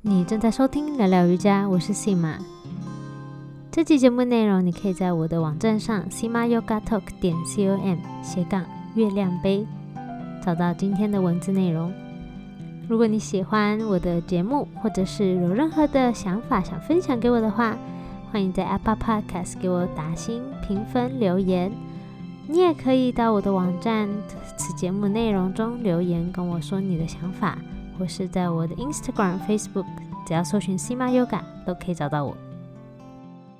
你正在收听聊聊瑜伽，我是 Sima。这期节目内容你可以在我的网站上 Sima Yoga Talk 点 com 斜杠月亮杯找到今天的文字内容。如果你喜欢我的节目，或者是有任何的想法想分享给我的话，欢迎在 Apple Podcast 给我打星评分留言。你也可以到我的网站此节目内容中留言，跟我说你的想法。或是在我的 Instagram、Facebook，只要搜寻 Sima Yoga 都可以找到我。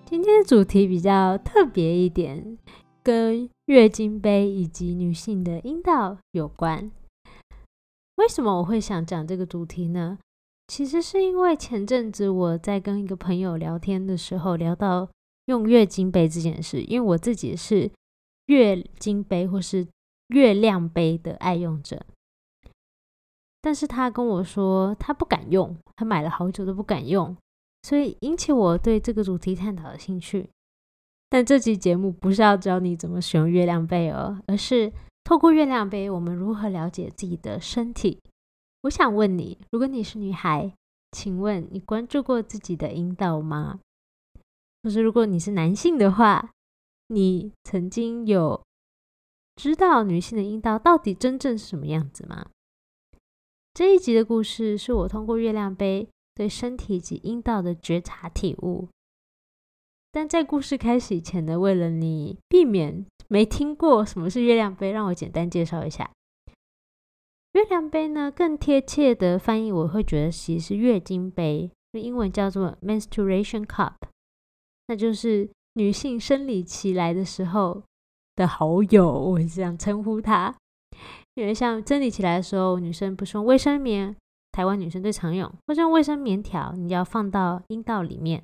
今天的主题比较特别一点，跟月经杯以及女性的阴道有关。为什么我会想讲这个主题呢？其实是因为前阵子我在跟一个朋友聊天的时候，聊到用月经杯这件事，因为我自己是月经杯或是月亮杯的爱用者。但是他跟我说他不敢用，他买了好久都不敢用，所以引起我对这个主题探讨的兴趣。但这期节目不是要教你怎么使用月亮杯哦，而是透过月亮杯，我们如何了解自己的身体。我想问你，如果你是女孩，请问你关注过自己的阴道吗？或是如果你是男性的话，你曾经有知道女性的阴道到底真正是什么样子吗？这一集的故事是我通过月亮杯对身体及阴道的觉察体悟。但在故事开始以前呢，为了你避免没听过什么是月亮杯，让我简单介绍一下。月亮杯呢，更贴切的翻译我会觉得其实是月经杯，英文叫做 menstruation cup，那就是女性生理期来的时候的好友，我会这样称呼它。因为像整理起来的时候，女生不是用卫生棉，台湾女生最常用，或者卫生棉条，你要放到阴道里面。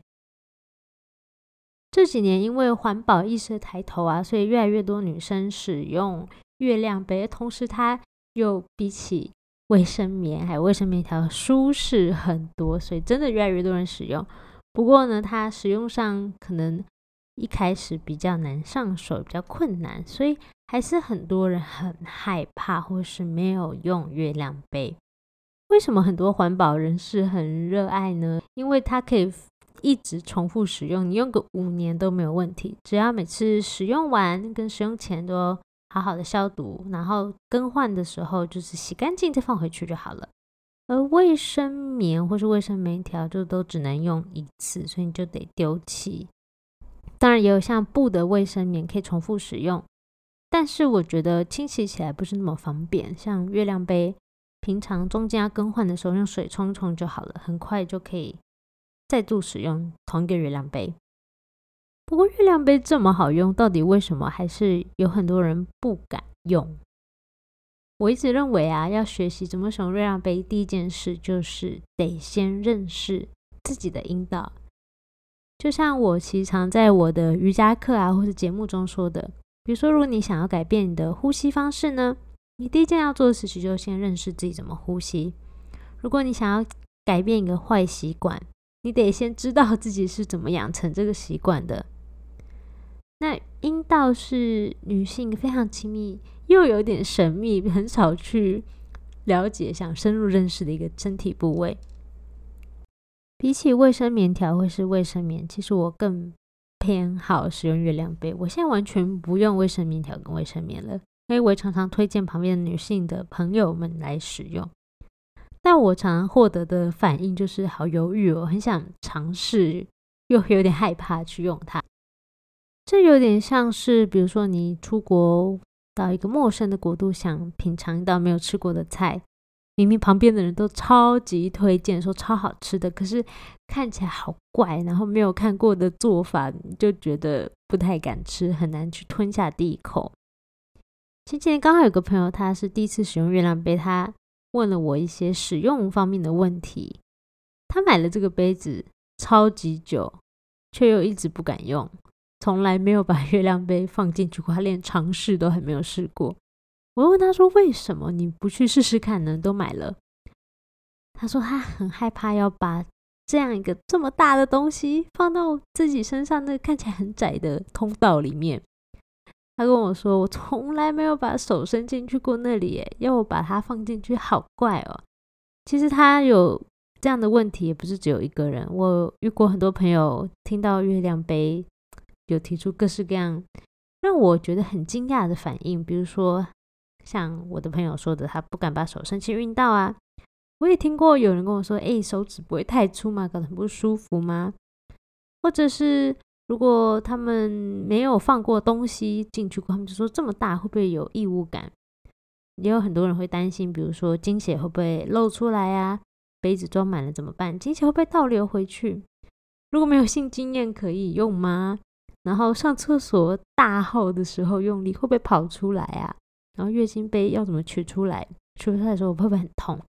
这几年因为环保意识的抬头啊，所以越来越多女生使用月亮杯，同时它又比起卫生棉还有卫生棉条舒适很多，所以真的越来越多人使用。不过呢，它使用上可能一开始比较难上手，比较困难，所以。还是很多人很害怕，或是没有用月亮杯。为什么很多环保人士很热爱呢？因为它可以一直重复使用，你用个五年都没有问题。只要每次使用完跟使用前都好好的消毒，然后更换的时候就是洗干净再放回去就好了。而卫生棉或是卫生棉条就都只能用一次，所以你就得丢弃。当然也有像布的卫生棉可以重复使用。但是我觉得清洗起来不是那么方便，像月亮杯，平常中间要更换的时候用水冲冲就好了，很快就可以再度使用同一个月亮杯。不过月亮杯这么好用，到底为什么还是有很多人不敢用？我一直认为啊，要学习怎么使用月亮杯，第一件事就是得先认识自己的阴道。就像我时常在我的瑜伽课啊，或者节目中说的。比如说，如果你想要改变你的呼吸方式呢，你第一件要做的事情就先认识自己怎么呼吸。如果你想要改变一个坏习惯，你得先知道自己是怎么养成这个习惯的。那阴道是女性非常亲密又有点神秘，很少去了解、想深入认识的一个身体部位。比起卫生棉条或是卫生棉，其实我更。偏好使用月亮杯，我现在完全不用卫生棉条跟卫生棉了，因为我常常推荐旁边的女性的朋友们来使用。但我常常获得的反应就是好犹豫哦，很想尝试，又有点害怕去用它。这有点像是，比如说你出国到一个陌生的国度，想品尝一道没有吃过的菜。明明旁边的人都超级推荐，说超好吃的，可是看起来好怪，然后没有看过的做法，就觉得不太敢吃，很难去吞下第一口。前几天刚好有个朋友，他是第一次使用月亮杯，他问了我一些使用方面的问题。他买了这个杯子超级久，却又一直不敢用，从来没有把月亮杯放进去过，他连尝试都还没有试过。我问他说：“为什么你不去试试看呢？都买了。”他说他很害怕要把这样一个这么大的东西放到自己身上，那看起来很窄的通道里面。他跟我说：“我从来没有把手伸进去过那里，要我把它放进去，好怪哦。”其实他有这样的问题也不是只有一个人，我遇过很多朋友听到月亮杯有提出各式各样让我觉得很惊讶的反应，比如说像我的朋友说的，他不敢把手伸进运道啊。我也听过有人跟我说：“哎，手指不会太粗吗？搞得很不舒服吗？”或者是如果他们没有放过东西进去过，他们就说这么大会不会有异物感？也有很多人会担心，比如说精血会不会漏出来啊？杯子装满了怎么办？精血会不会倒流回去？如果没有性经验可以用吗？然后上厕所大号的时候用力会不会跑出来啊？然后月经杯要怎么取出来？取出来的时候会不会很痛？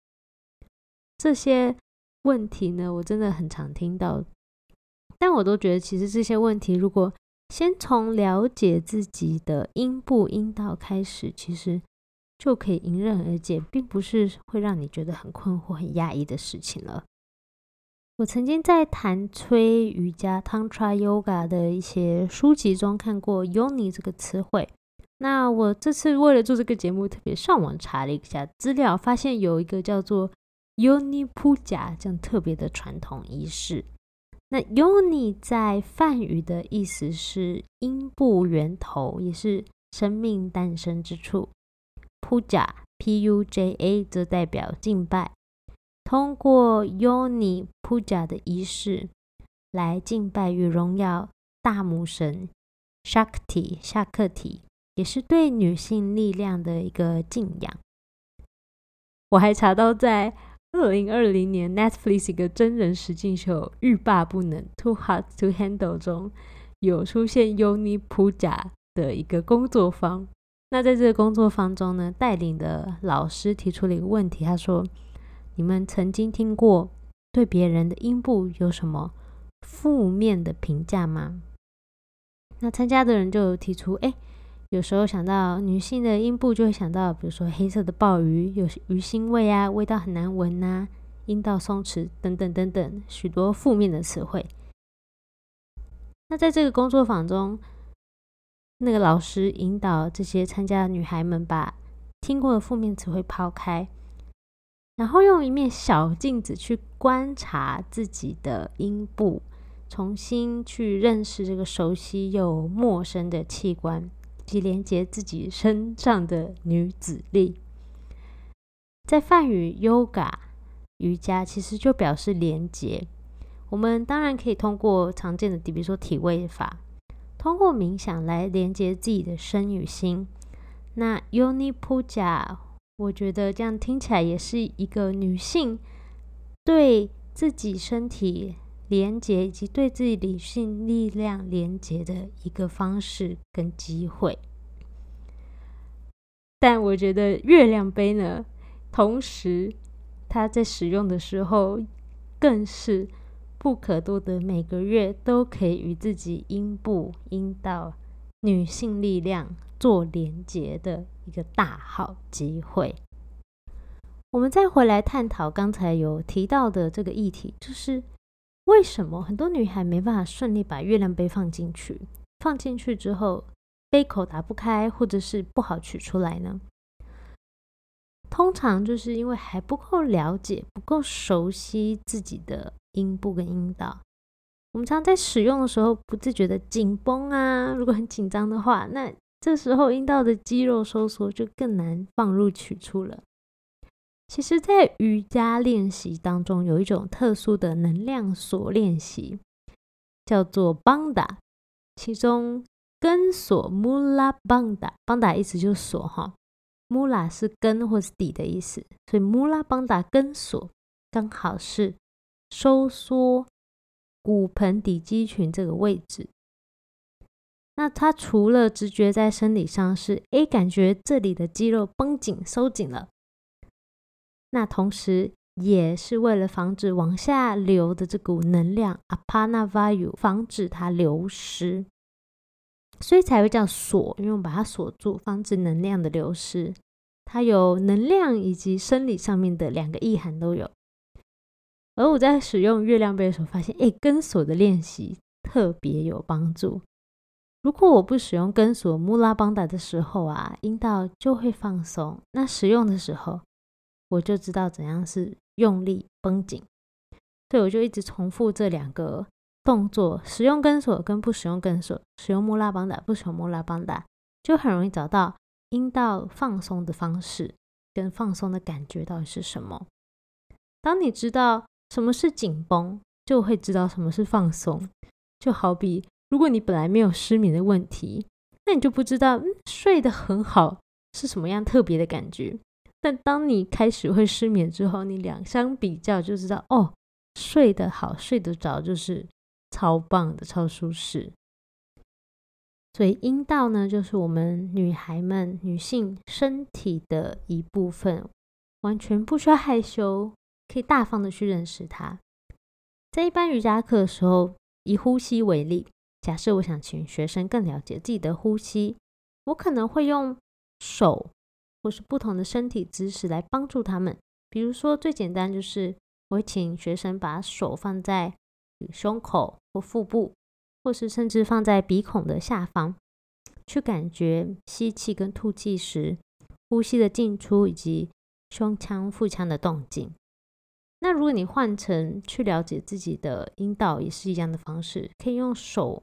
这些问题呢，我真的很常听到，但我都觉得，其实这些问题，如果先从了解自己的阴部阴道开始，其实就可以迎刃而解，并不是会让你觉得很困惑、很压抑的事情了。我曾经在谈催瑜伽 （Tantra Yoga） 的一些书籍中看过 “yoni” 这个词汇。那我这次为了做这个节目，特别上网查了一下资料，发现有一个叫做 Yoni Puja 这样特别的传统仪式。那 Yoni 在梵语的意思是阴部源头，也是生命诞生之处。Puja P U J A 则代表敬拜。通过 Yoni Puja 的仪式来敬拜与荣耀大母神 Shakti 夏克提，也是对女性力量的一个敬仰。我还查到在。二零二零年，Netflix 一个真人实境秀《欲罢不能》（Too Hot to Handle） 中有出现 Uni Puja 的一个工作坊。那在这个工作坊中呢，带领的老师提出了一个问题，他说：“你们曾经听过对别人的阴部有什么负面的评价吗？”那参加的人就提出：“哎。”有时候想到女性的阴部，就会想到，比如说黑色的鲍鱼，有鱼腥味啊，味道很难闻呐，阴道松弛等等等等，许多负面的词汇。那在这个工作坊中，那个老师引导这些参加的女孩们，把听过的负面词汇抛开，然后用一面小镜子去观察自己的阴部，重新去认识这个熟悉又陌生的器官。及连接自己身上的女子力，在梵语 “yoga” 瑜伽其实就表示连接。我们当然可以通过常见的，比如说体位法，通过冥想来连接自己的身与心。那 Yoni Puja，我觉得这样听起来也是一个女性对自己身体。连接以及对自己理性力量连接的一个方式跟机会，但我觉得月亮杯呢，同时它在使用的时候，更是不可多得，每个月都可以与自己阴部、阴道、女性力量做连接的一个大好机会。我们再回来探讨刚才有提到的这个议题，就是。为什么很多女孩没办法顺利把月亮杯放进去？放进去之后，杯口打不开，或者是不好取出来呢？通常就是因为还不够了解、不够熟悉自己的阴部跟阴道。我们常在使用的时候不自觉的紧绷啊，如果很紧张的话，那这时候阴道的肌肉收缩就更难放入取出了。其实，在瑜伽练习当中，有一种特殊的能量锁练习，叫做邦达。其中根锁 （mula banda），邦达意思就是锁哈，mula 是根或是底的意思，所以 mula 邦达根锁刚好是收缩骨盆底肌群这个位置。那它除了直觉在生理上是，诶，感觉这里的肌肉绷紧、收紧了。那同时也是为了防止往下流的这股能量 （apana vayu） 防止它流失，所以才会叫锁，因为我把它锁住，防止能量的流失。它有能量以及生理上面的两个意涵都有。而我在使用月亮杯的时候，发现，哎，跟锁的练习特别有帮助。如果我不使用跟锁穆拉邦达的时候啊，阴道就会放松。那使用的时候，我就知道怎样是用力绷紧，所以我就一直重复这两个动作：使用跟锁跟不使用跟锁，使用莫拉邦达，不使用莫拉邦达，就很容易找到阴道放松的方式跟放松的感觉到底是什么。当你知道什么是紧绷，就会知道什么是放松。就好比如果你本来没有失眠的问题，那你就不知道嗯睡得很好是什么样特别的感觉。但当你开始会失眠之后，你两相比较就知道哦，睡得好、睡得着就是超棒的、超舒适。所以阴道呢，就是我们女孩们、女性身体的一部分，完全不需要害羞，可以大方的去认识它。在一般瑜伽课的时候，以呼吸为例，假设我想请学生更了解自己的呼吸，我可能会用手。或是不同的身体姿势来帮助他们，比如说最简单就是我会请学生把手放在胸口或腹部，或是甚至放在鼻孔的下方，去感觉吸气跟吐气时呼吸的进出以及胸腔、腹腔的动静。那如果你换成去了解自己的阴道，也是一样的方式，可以用手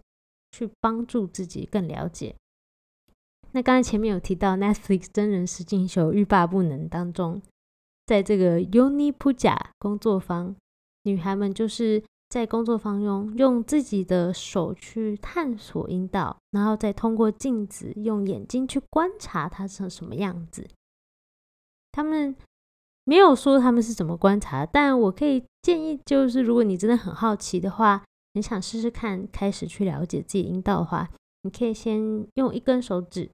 去帮助自己更了解。那刚才前面有提到 Netflix 真人实境秀《欲罢不能》当中，在这个 Uni Puja 工作坊，女孩们就是在工作坊中用自己的手去探索阴道，然后再通过镜子用眼睛去观察它成什么样子。他们没有说他们是怎么观察，但我可以建议，就是如果你真的很好奇的话，你想试试看，开始去了解自己阴道的话，你可以先用一根手指。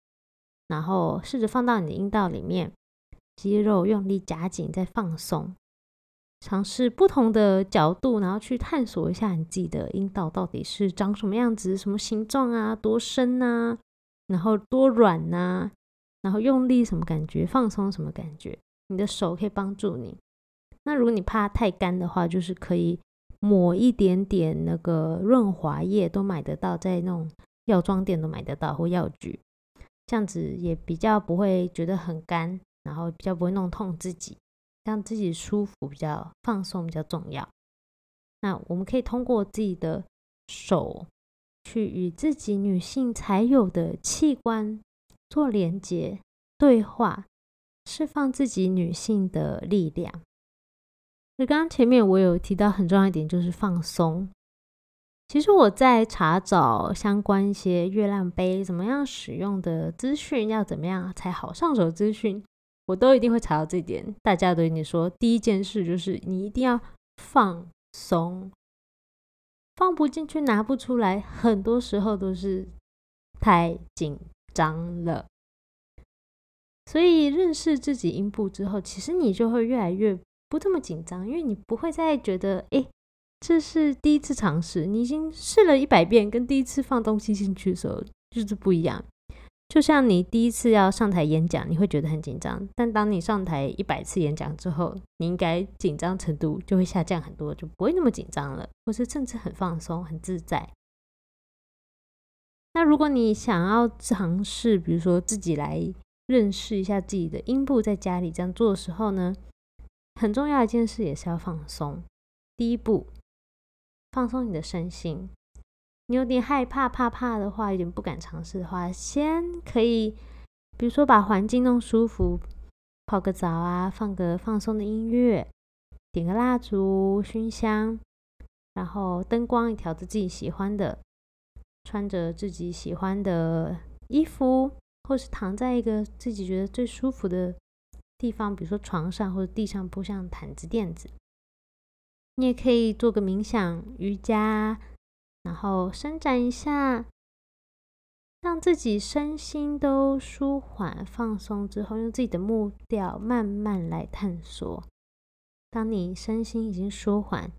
然后试着放到你的阴道里面，肌肉用力夹紧，再放松，尝试不同的角度，然后去探索一下你自己的阴道到底是长什么样子、什么形状啊、多深呐，然后多软呐，然后用力什么感觉、放松什么感觉。你的手可以帮助你。那如果你怕太干的话，就是可以抹一点点那个润滑液，都买得到，在那种药妆店都买得到，或药局。这样子也比较不会觉得很干，然后比较不会弄痛自己，让自己舒服、比较放松比较重要。那我们可以通过自己的手去与自己女性才有的器官做连接、对话，释放自己女性的力量。那刚刚前面我有提到很重要一点，就是放松。其实我在查找相关一些月亮杯怎么样使用的资讯，要怎么样才好上手资讯，我都一定会查到这点。大家都跟你说，第一件事就是你一定要放松，放不进去拿不出来，很多时候都是太紧张了。所以认识自己阴部之后，其实你就会越来越不这么紧张，因为你不会再觉得哎。这是第一次尝试，你已经试了一百遍，跟第一次放东西进去的时候就是不一样。就像你第一次要上台演讲，你会觉得很紧张，但当你上台一百次演讲之后，你应该紧张程度就会下降很多，就不会那么紧张了，或是甚至很放松、很自在。那如果你想要尝试，比如说自己来认识一下自己的阴部，在家里这样做的时候呢，很重要一件事也是要放松。第一步。放松你的身心，你有点害怕、怕怕的话，有点不敢尝试的话，先可以，比如说把环境弄舒服，泡个澡啊，放个放松的音乐，点个蜡烛、熏香，然后灯光也调着自己喜欢的，穿着自己喜欢的衣服，或是躺在一个自己觉得最舒服的地方，比如说床上或者地上铺上毯子、垫子。你也可以做个冥想、瑜伽，然后伸展一下，让自己身心都舒缓、放松之后，用自己的木调慢慢来探索。当你身心已经舒缓，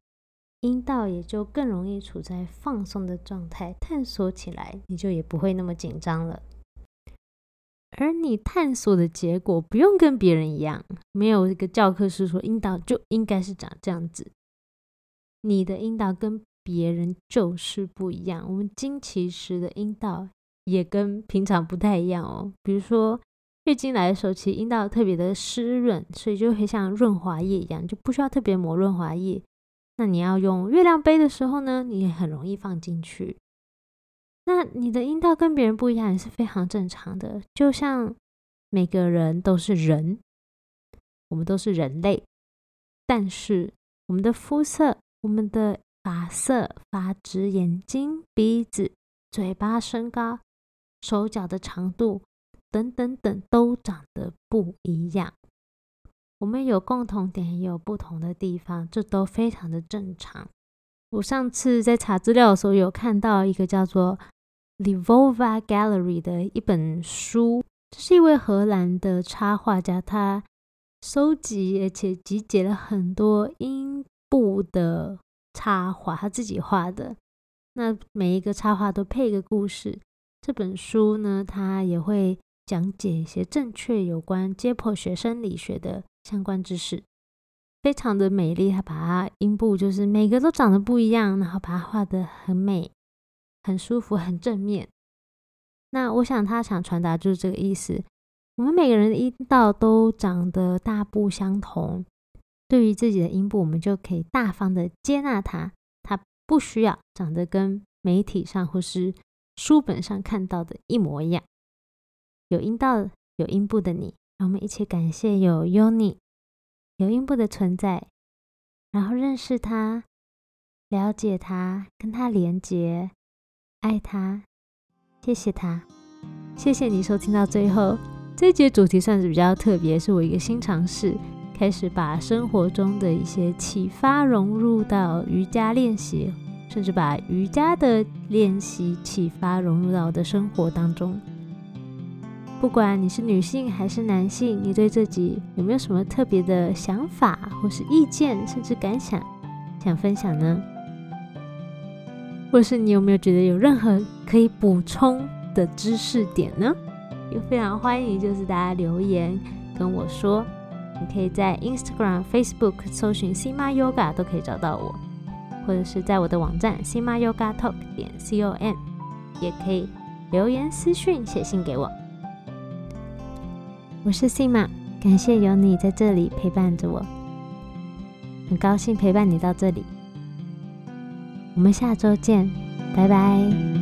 阴道也就更容易处在放松的状态，探索起来你就也不会那么紧张了。而你探索的结果不用跟别人一样，没有一个教科书说阴道就应该是长这样子。你的阴道跟别人就是不一样。我们经期时的阴道也跟平常不太一样哦。比如说月经来的时候，其实阴道特别的湿润，所以就会像润滑液一样，就不需要特别抹润滑液，那你要用月亮杯的时候呢，你也很容易放进去。那你的阴道跟别人不一样，也是非常正常的。就像每个人都是人，我们都是人类，但是我们的肤色、我们的发色、发质、眼睛、鼻子、嘴巴、身高、手脚的长度等等等，都长得不一样。我们有共同点，也有不同的地方，这都非常的正常。我上次在查资料的时候，有看到一个叫做 Livova Gallery 的一本书，这是一位荷兰的插画家，他收集而且集结了很多阴布的插画，他自己画的。那每一个插画都配一个故事。这本书呢，他也会讲解一些正确有关解剖学生理学的。相关知识非常的美丽，他把它阴部就是每个都长得不一样，然后把它画的很美、很舒服、很正面。那我想他想传达就是这个意思。我们每个人的阴道都长得大不相同，对于自己的阴部，我们就可以大方的接纳它，它不需要长得跟媒体上或是书本上看到的一模一样。有阴道、有阴部的你。让我们一起感谢有 Uni 有阴部的存在，然后认识它，了解它，跟它连接，爱它，谢谢它，谢谢你收听到最后。这一节主题算是比较特别，是我一个新尝试，开始把生活中的一些启发融入到瑜伽练习，甚至把瑜伽的练习启发融入到我的生活当中。不管你是女性还是男性，你对自己有没有什么特别的想法或是意见，甚至感想想分享呢？或是你有没有觉得有任何可以补充的知识点呢？也非常欢迎，就是大家留言跟我说。你可以在 Instagram、Facebook 搜寻 Sima Yoga 都可以找到我，或者是在我的网站 Sima Yoga Talk 点 com 也可以留言私讯写信给我。我是 Sima，感谢有你在这里陪伴着我，很高兴陪伴你到这里。我们下周见，拜拜。